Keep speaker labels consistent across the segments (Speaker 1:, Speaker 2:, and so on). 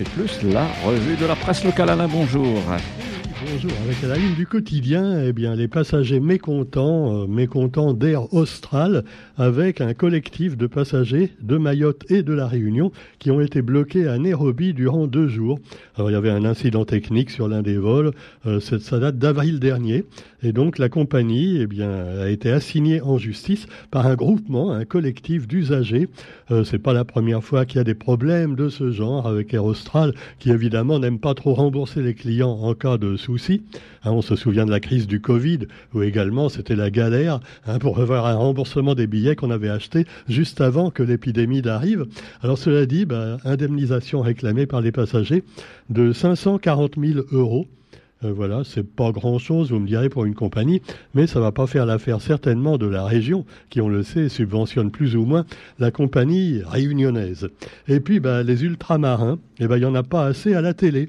Speaker 1: 26 septembre, Radio Sud Plus, la revue de la presse locale. Alain, bonjour.
Speaker 2: Bonjour. Avec la ligne du quotidien, eh bien, les passagers mécontents, euh, mécontents d'Air Austral, avec un collectif de passagers de Mayotte et de la Réunion qui ont été bloqués à Nairobi durant deux jours. Alors, il y avait un incident technique sur l'un des vols. Euh, ça date d'avril dernier. Et donc, la compagnie, eh bien, a été assignée en justice par un groupement, un collectif d'usagers. Euh, c'est pas la première fois qu'il y a des problèmes de ce genre avec Air Austral, qui évidemment n'aime pas trop rembourser les clients en cas de Hein, on se souvient de la crise du Covid, où également c'était la galère hein, pour avoir un remboursement des billets qu'on avait achetés juste avant que l'épidémie n'arrive. Alors cela dit, bah, indemnisation réclamée par les passagers de 540 000 euros. Euh, voilà, c'est pas grand-chose, vous me direz, pour une compagnie, mais ça va pas faire l'affaire certainement de la région, qui, on le sait, subventionne plus ou moins la compagnie réunionnaise. Et puis, bah, les ultramarins, eh ben, il y en a pas assez à la télé.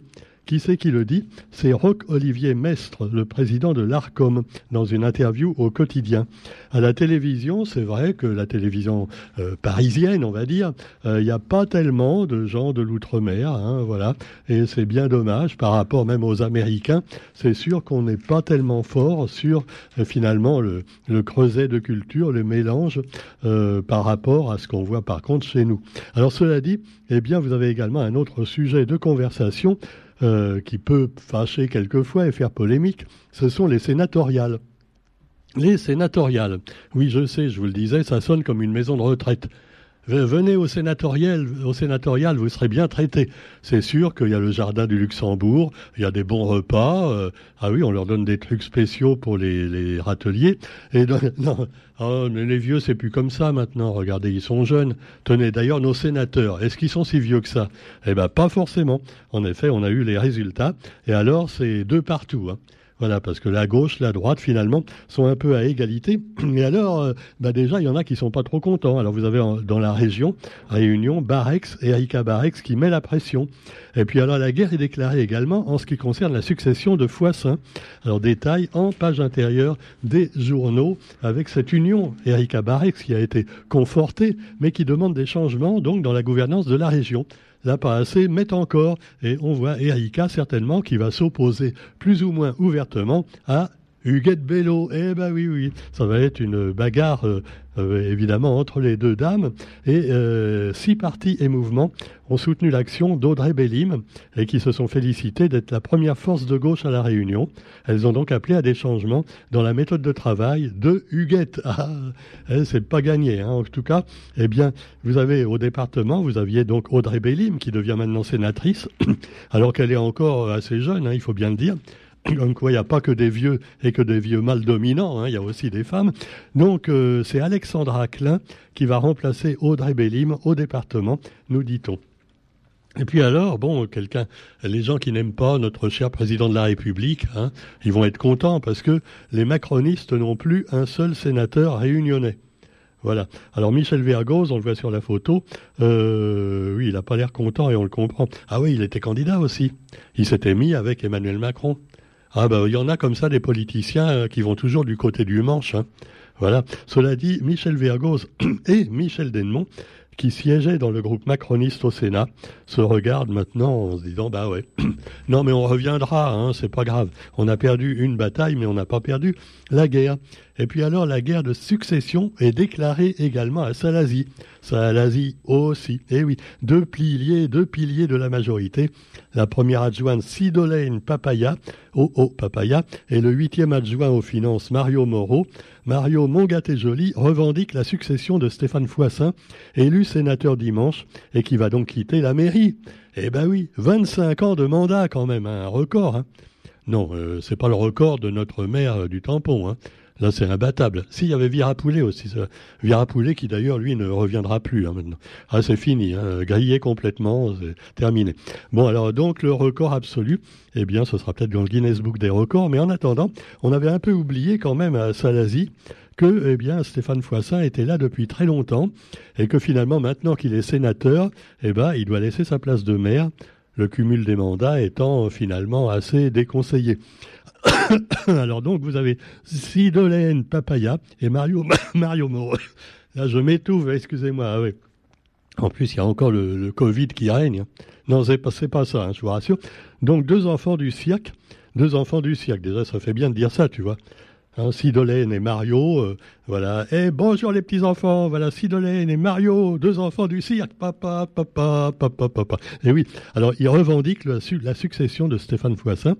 Speaker 2: Qui c'est qui le dit? C'est Roch-Olivier Mestre, le président de l'ARCOM, dans une interview au quotidien. À la télévision, c'est vrai que la télévision euh, parisienne, on va dire, euh, il n'y a pas tellement de gens de l'outre-mer, hein, voilà. Et c'est bien dommage par rapport même aux Américains. C'est sûr qu'on n'est pas tellement fort sur euh, finalement le, creuset de culture, le mélange par rapport à ce qu'on voit par contre chez nous. Alors cela dit, eh bien, vous avez également un autre sujet de conversation euh, qui peut fâcher quelquefois et faire polémique, ce sont les sénatoriales. Les sénatoriales. Oui, je sais, je vous le disais, ça sonne comme une maison de retraite. Venez au sénatorial, au sénatorial, vous serez bien traité. C'est sûr qu'il y a le jardin du Luxembourg, il y a des bons repas. Euh, ah oui, on leur donne des trucs spéciaux pour les, les râteliers. Et non, oh, les vieux, c'est plus comme ça maintenant. Regardez, ils sont jeunes. Tenez, d'ailleurs, nos sénateurs, est-ce qu'ils sont si vieux que ça? Eh ben, pas forcément. En effet, on a eu les résultats. Et alors, c'est deux partout. Hein. Voilà, parce que la gauche, la droite, finalement, sont un peu à égalité. Et alors, euh, bah déjà, il y en a qui sont pas trop contents. Alors, vous avez dans la région, Réunion, Barex, Erika Barex, qui met la pression. Et puis, alors, la guerre est déclarée également en ce qui concerne la succession de Foissin. Alors, détail en page intérieure des journaux avec cette union, Erika Barex, qui a été confortée, mais qui demande des changements, donc, dans la gouvernance de la région là pas assez, mais encore. Et on voit Erika certainement qui va s'opposer plus ou moins ouvertement à Huguette Bello. Eh ben oui, oui, ça va être une bagarre euh, euh, évidemment entre les deux dames. Et euh, six partis et mouvements ont soutenu l'action d'Audrey Bellim et qui se sont félicités d'être la première force de gauche à la Réunion. Elles ont donc appelé à des changements dans la méthode de travail de Huguette. Ah, c'est pas gagné, hein. en tout cas. Eh bien, vous avez au département, vous aviez donc Audrey Bellim qui devient maintenant sénatrice, alors qu'elle est encore assez jeune, hein, il faut bien le dire. Comme quoi, il n'y a pas que des vieux et que des vieux mâles dominants, hein, il y a aussi des femmes. Donc, euh, c'est Alexandra Klein qui va remplacer Audrey Bellim au département, nous dit-on. Et puis alors, bon, quelqu'un, les gens qui n'aiment pas notre cher président de la République, hein, ils vont être contents parce que les macronistes n'ont plus un seul sénateur réunionnais. Voilà. Alors Michel Vergoz, on le voit sur la photo, euh, oui, il n'a pas l'air content et on le comprend. Ah oui, il était candidat aussi. Il s'était mis avec Emmanuel Macron. Ah ben, il y en a comme ça des politiciens euh, qui vont toujours du côté du manche. Hein. Voilà. Cela dit, Michel Vergoz et Michel Denmont, qui siégeaient dans le groupe macroniste au Sénat, se regardent maintenant en se disant bah ouais, non mais on reviendra, hein, c'est pas grave. On a perdu une bataille, mais on n'a pas perdu la guerre. Et puis alors la guerre de succession est déclarée également à Salazie. Salazie aussi. Eh oui, deux piliers, deux piliers de la majorité. La première adjointe Sidolène Papaya, oh oh Papaya, et le huitième adjoint aux finances Mario Moreau. Mario Mongaté-Joly revendique la succession de Stéphane Foissin, élu sénateur dimanche, et qui va donc quitter la mairie. Eh ben oui, 25 ans de mandat quand même, hein, un record. Hein. Non, euh, c'est pas le record de notre maire du tampon. Hein. Là, c'est imbattable. S'il y avait Virapoulet aussi, Virapoulet qui d'ailleurs, lui, ne reviendra plus hein, maintenant. Ah, c'est fini, hein, grillé complètement, c'est terminé. Bon, alors donc, le record absolu, eh bien, ce sera peut-être dans le Guinness Book des records, mais en attendant, on avait un peu oublié quand même à Salazie que, eh bien, Stéphane Foissin était là depuis très longtemps et que finalement, maintenant qu'il est sénateur, eh ben, il doit laisser sa place de maire le cumul des mandats étant finalement assez déconseillé. Alors donc, vous avez Sidolène Papaya et Mario, Mario Moreau. Là, je m'étouffe, excusez-moi. Ah En plus, il y a encore le, Covid qui règne. Non, c'est pas, pas ça, hein, je vous rassure. Donc, deux enfants du cirque. Deux enfants du cirque. Déjà, ça fait bien de dire ça, tu vois. Hein, Sidolène et Mario, euh, voilà. Eh bonjour les petits enfants, voilà Sidolène et Mario, deux enfants du cirque, papa, papa, papa, papa. Et oui, alors ils revendiquent la, la succession de Stéphane Foissin.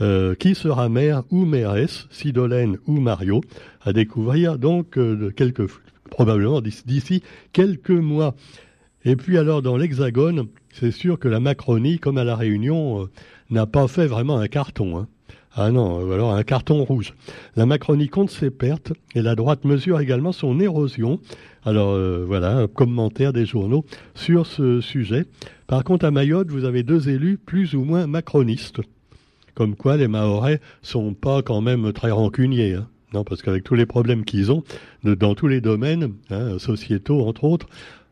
Speaker 2: Euh, qui sera maire ou mairesse, Sidolène ou Mario, à découvrir donc euh, quelques, probablement d'ici quelques mois. Et puis alors dans l'Hexagone, c'est sûr que la Macronie, comme à la Réunion, n'a pas fait vraiment un carton. Hein. Ah non, euh, alors un carton rouge. La Macronie compte ses pertes et la droite mesure également son érosion. Alors euh, voilà, un commentaire des journaux sur ce sujet. Par contre, à Mayotte, vous avez deux élus plus ou moins macronistes. Comme quoi, les Mahorais sont pas quand même très rancuniers. Hein. Non, parce qu'avec tous les problèmes qu'ils ont, dans tous les domaines, hein, sociétaux entre autres,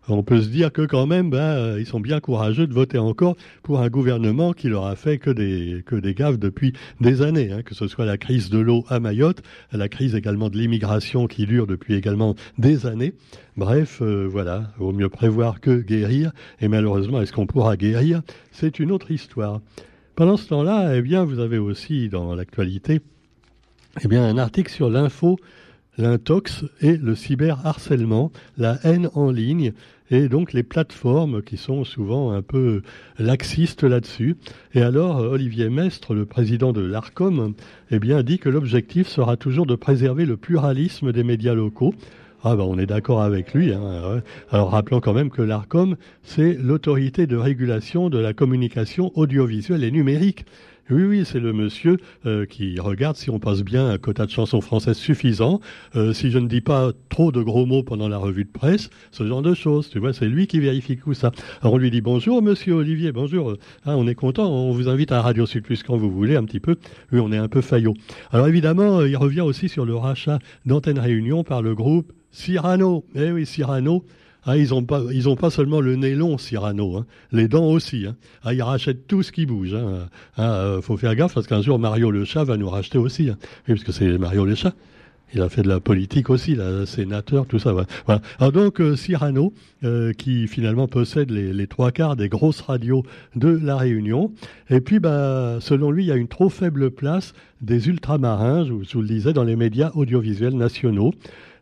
Speaker 2: on peut se dire que quand même, ben, euh, ils sont bien courageux de voter encore pour un gouvernement qui leur a fait que des, que des gaffes depuis des années, hein, que ce soit la crise de l'eau à Mayotte, la crise également de l'immigration qui dure depuis également des années. Bref, euh, voilà, vaut mieux prévoir que guérir, et malheureusement, est-ce qu'on pourra guérir? C'est une autre histoire. Pendant ce temps-là, eh vous avez aussi dans l'actualité, eh un article sur l'info l'intox et le cyberharcèlement, la haine en ligne et donc les plateformes qui sont souvent un peu laxistes là-dessus. Et alors Olivier Mestre, le président de l'Arcom, eh dit que l'objectif sera toujours de préserver le pluralisme des médias locaux. Ah ben on est d'accord avec lui. Hein, alors rappelons quand même que l'ARCOM, c'est l'autorité de régulation de la communication audiovisuelle et numérique. Oui, oui, c'est le monsieur euh, qui regarde si on passe bien un quota de chansons françaises suffisant, euh, si je ne dis pas trop de gros mots pendant la revue de presse, ce genre de choses. Tu vois, c'est lui qui vérifie tout ça. Alors on lui dit bonjour, monsieur Olivier, bonjour. Ah, on est content, on vous invite à Radio Sud Plus quand vous voulez, un petit peu. Oui, on est un peu faillot. Alors évidemment, euh, il revient aussi sur le rachat d'Antenne Réunion par le groupe Cyrano. Eh oui, Cyrano. Ah, ils n'ont pas, ils ont pas seulement le nez long, Cyrano, hein. les dents aussi. Hein. Ah, ils rachètent tout ce qui bouge. Hein. Ah, euh, faut faire gaffe parce qu'un jour Mario le chat va nous racheter aussi, hein. oui, parce que c'est Mario le chat. Il a fait de la politique aussi, là, sénateur, tout ça. Voilà. Alors donc euh, Cyrano, euh, qui finalement possède les, les, trois quarts des grosses radios de la Réunion. Et puis, bah, selon lui, il y a une trop faible place des ultramarins, je vous le disais, dans les médias audiovisuels nationaux.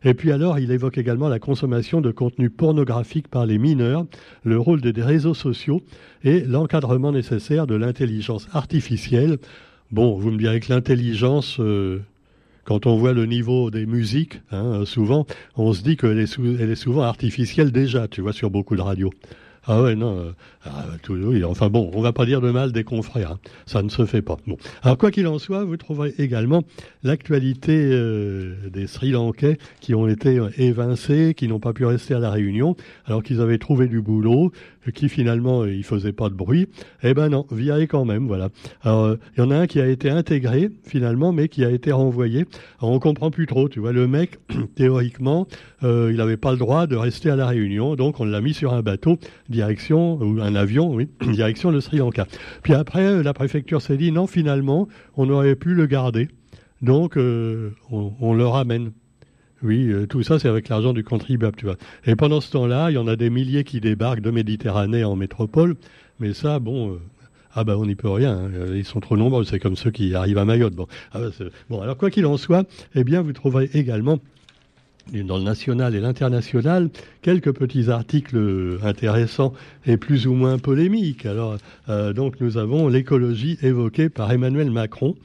Speaker 2: Et puis alors, il évoque également la consommation de contenu pornographique par les mineurs, le rôle des réseaux sociaux et l'encadrement nécessaire de l'intelligence artificielle. Bon, vous me direz que l'intelligence, euh, quand on voit le niveau des musiques, hein, souvent, on se dit qu'elle est, souvent artificielle déjà, tu vois, sur beaucoup de radios. Ah ouais, non. Euh, ah, tout, oui, enfin bon, on va pas dire de mal des confrères. Hein. Ça ne se fait pas. Bon. Alors quoi qu'il en soit, vous trouverez également l'actualité euh, des Sri Lankais qui ont été évincés, qui n'ont pas pu rester à la Réunion, alors qu'ils avaient trouvé du boulot, qui finalement euh, il faisait pas de bruit. Eh ben non, via quand même, voilà. Alors euh, il y en a un qui a été intégré finalement, mais qui a été renvoyé. Alors on comprend plus trop, tu vois. Le mec, théoriquement, euh, il n'avait pas le droit de rester à la Réunion, donc on l'a mis sur un bateau direction ou un avion, oui, direction le Sri Lanka. Puis après, la préfecture s'est dit non, finalement, on aurait pu le garder, donc on, on le ramène. Oui, euh, tout ça, c'est avec l'argent du contribuable, tu vois. Et pendant ce temps-là, il y en a des milliers qui débarquent de Méditerranée en métropole. Mais ça, bon, euh, ah ben on n'y peut rien. Hein. Euh, ils sont trop nombreux. C'est comme ceux qui arrivent à Mayotte. Bon, ah bah, bon alors quoi qu'il en soit, eh bien, vous trouverez également dans le national et l'international, quelques petits articles intéressants et plus ou moins polémiques. Alors, donc, nous avons l'écologie évoquée par Emmanuel Macron.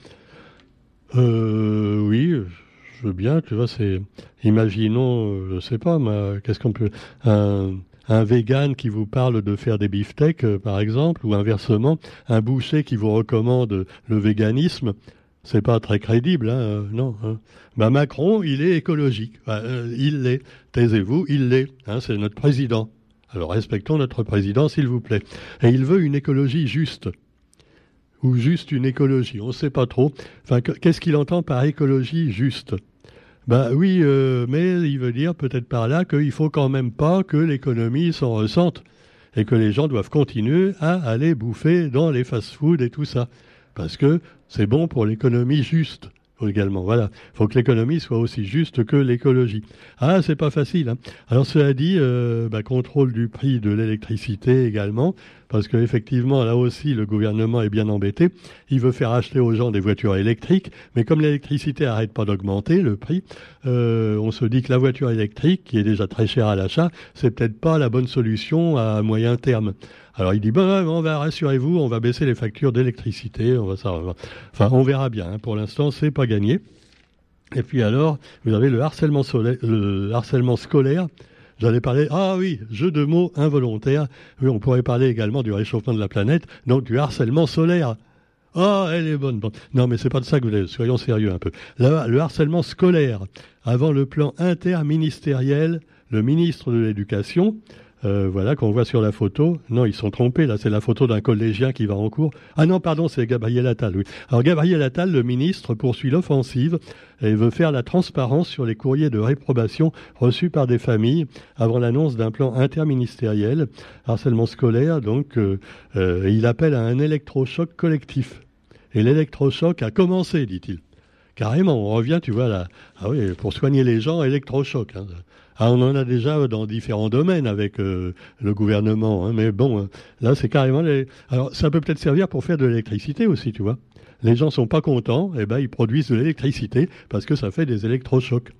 Speaker 2: Euh, oui, je veux bien, tu vois, c'est. Imaginons, euh, je sais pas, qu'est-ce qu'on peut. Un, vegan qui vous parle de faire des beefsteaks, euh, par exemple, ou inversement, un boucher qui vous recommande le véganisme, c'est pas très crédible, hein, euh, non. Hein. Bah, Macron, il est écologique. il l'est. Taisez-vous, il l'est. Hein, c'est notre président. Alors respectons notre président, s'il vous plaît. Et il veut une écologie juste ou juste une écologie. On ne sait pas trop. Enfin, qu'est-ce qu'il entend par écologie juste? Ben oui, euh, mais il veut dire peut-être par là qu'il faut quand même pas que l'économie s'en ressente et que les gens doivent continuer à aller bouffer dans les fast-foods et tout ça. Parce que c'est bon pour l'économie juste. également. Voilà, faut que l'économie soit aussi juste que l'écologie. Ah, c'est pas facile. Hein. Alors cela dit, euh, bah, contrôle du prix de l'électricité également, parce qu'effectivement là aussi le gouvernement est bien embêté. Il veut faire acheter aux gens des voitures électriques, mais comme l'électricité arrête pas d'augmenter le prix, euh, on se dit que la voiture électrique, qui est déjà très chère à l'achat, c'est peut-être pas la bonne solution à moyen terme. Alors il dit bon, on va rassurez-vous, on va baisser les factures d'électricité, on va ça, enfin on verra bien. Hein. Pour l'instant, c'est pas gagné. Et puis alors, vous avez le harcèlement, le harcèlement scolaire. J'allais parler, ah oui, jeu de mots involontaire. Oui, on pourrait parler également du réchauffement de la planète, donc du harcèlement solaire. Ah, elle est bonne. Non, mais c'est pas de ça que vous voulez. Soyons sérieux un peu. Le harcèlement scolaire. Avant le plan interministériel, le ministre de l'Éducation euh, voilà, qu'on voit sur la photo. Non, ils sont trompés, là, c'est la photo d'un collégien qui va en cours. Ah non, pardon, c'est Gabriel Attal, oui. Alors, Gabriel Attal, le ministre, poursuit l'offensive et veut faire la transparence sur les courriers de réprobation reçus par des familles avant l'annonce d'un plan interministériel, harcèlement scolaire, donc, euh, euh, il appelle à un électrochoc collectif. Et l'électrochoc a commencé, dit-il. Carrément, on revient, tu vois, là. Ah oui, pour soigner les gens, électrochoc. Hein. Ah, on en a déjà dans différents domaines avec euh, le gouvernement, hein, mais bon, euh, là c'est carrément les... Alors ça peut peut-être servir pour faire de l'électricité aussi, tu vois. Les gens sont pas contents, et eh ben ils produisent de l'électricité parce que ça fait des électrochocs.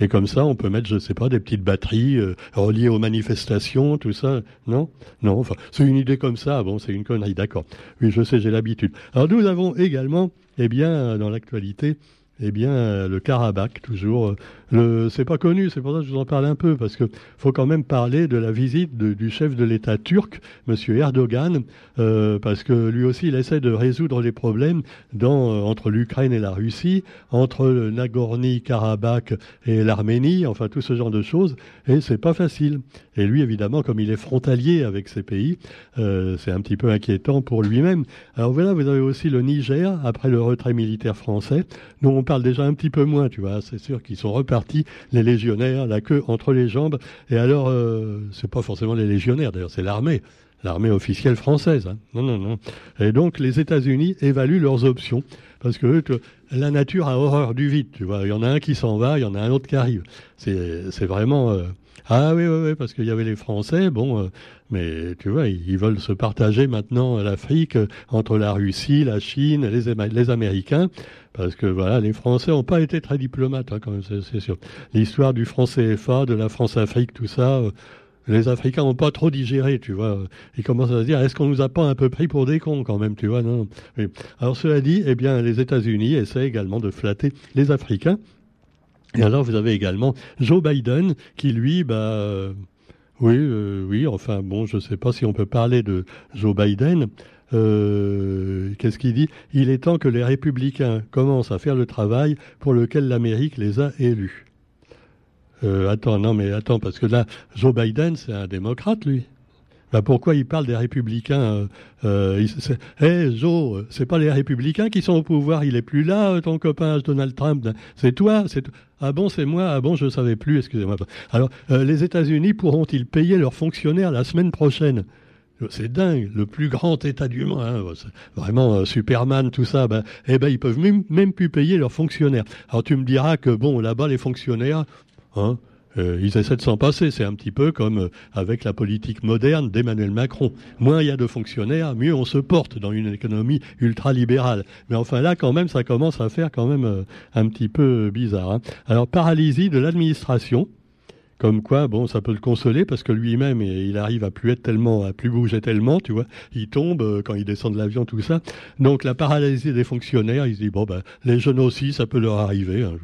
Speaker 2: Et comme ça, on peut mettre, je sais pas, des petites batteries euh, reliées aux manifestations, tout ça. Non? Non, enfin, c'est une idée comme ça. Bon, c'est une connerie, d'accord. Oui, je sais, j'ai l'habitude. Alors nous avons également, eh bien, dans l'actualité, eh bien, le Karabakh, toujours. Le, c'est pas connu, c'est pour ça que je vous en parle un peu, parce que faut quand même parler de la visite du chef de l'État turc, Monsieur Erdogan, euh, parce que lui aussi, il essaie de résoudre les problèmes euh, entre l'Ukraine et la Russie, entre le Nagorno-Karabakh et l'Arménie, enfin tout ce genre de choses, et c'est pas facile. Et lui, évidemment, comme il est frontalier avec ces pays, euh, c'est un petit peu inquiétant pour lui-même. Alors voilà, vous avez aussi le Niger, après le retrait militaire français, dont on parle déjà un petit peu moins, tu vois. C'est sûr qu'ils sont repartis, les légionnaires, la queue entre les jambes. Et alors, euh, c'est pas forcément les légionnaires, d'ailleurs, c'est l'armée l'armée officielle française. Hein. Non, non, non. Et donc les États-Unis évaluent leurs options parce que la nature a horreur du vide. Tu vois, il y en a un qui s'en va, il y en a un autre qui arrive. C'est vraiment euh, ah oui, oui, oui, parce qu'il y avait les Français, bon, euh, mais tu vois, ils, veulent se partager maintenant l'Afrique entre la Russie, la Chine, les, Américains, parce que voilà, les Français n'ont pas été très diplomates, hein, quand même, c'est sûr. L'histoire du franc CFA, de la France-Afrique, tout ça. Euh, les Africains n'ont pas trop digéré, tu vois. Ils commencent à se dire, est-ce qu'on nous a pas un peu pris pour des cons quand même, tu vois non. Alors cela dit, eh bien, les États-Unis essaient également de flatter les Africains et alors, vous avez également Joe Biden, qui lui, bah, euh, oui, euh, oui, enfin, bon, je ne sais pas si on peut parler de Joe Biden. Euh, Qu'est-ce qu'il dit? Il est temps que les républicains commencent à faire le travail pour lequel l'Amérique les a élus. Euh, attends, non, mais attends, parce que là, Joe Biden, c'est un démocrate, lui. Bah pourquoi il parle des républicains euh, euh, hey, Joe, c'est pas les républicains qui sont au pouvoir, il est plus là, euh, ton copain Donald Trump. C'est toi, c'est ah bon, c'est moi, ah bon, je savais plus, excusez-moi. Alors, euh, les États-Unis pourront-ils payer leurs fonctionnaires la semaine prochaine? C'est dingue, le plus grand État du monde, hein, vraiment Superman, tout ça. Ben, eh ben, ils peuvent même, même plus payer leurs fonctionnaires. Alors tu me diras que bon, là-bas, les fonctionnaires, hein, euh, ils essaient de s'en passer. C'est un petit peu comme euh, avec la politique moderne d'Emmanuel Macron. Moins il y a de fonctionnaires, mieux on se porte dans une économie ultralibérale. Mais enfin là, quand même, ça commence à faire quand même euh, un petit peu bizarre. Hein. Alors, paralysie de l'administration. Comme quoi, bon, ça peut le consoler parce que lui-même, il arrive à plus être tellement, à plus bouger tellement, tu vois. Il tombe euh, quand il descend de l'avion, tout ça. Donc la paralysie des fonctionnaires, il se dit bon ben les jeunes aussi, ça peut leur arriver. Hein,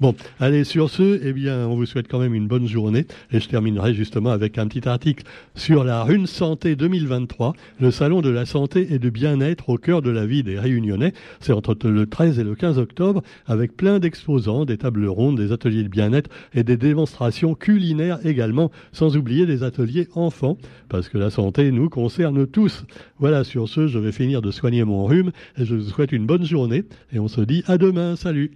Speaker 2: bon, allez sur ce, eh bien, on vous souhaite quand même une bonne journée et je terminerai justement avec un petit article sur la Rune Santé 2023, le salon de la santé et de bien-être au cœur de la vie des Réunionnais. C'est entre le 13 et le 15 octobre avec plein d'exposants, des tables rondes, des ateliers de bien-être et des démonstrations culinaire également, sans oublier des ateliers enfants, parce que la santé nous concerne tous. Voilà, sur ce, je vais finir de soigner mon rhume et je vous souhaite une bonne journée et on se dit à demain. Salut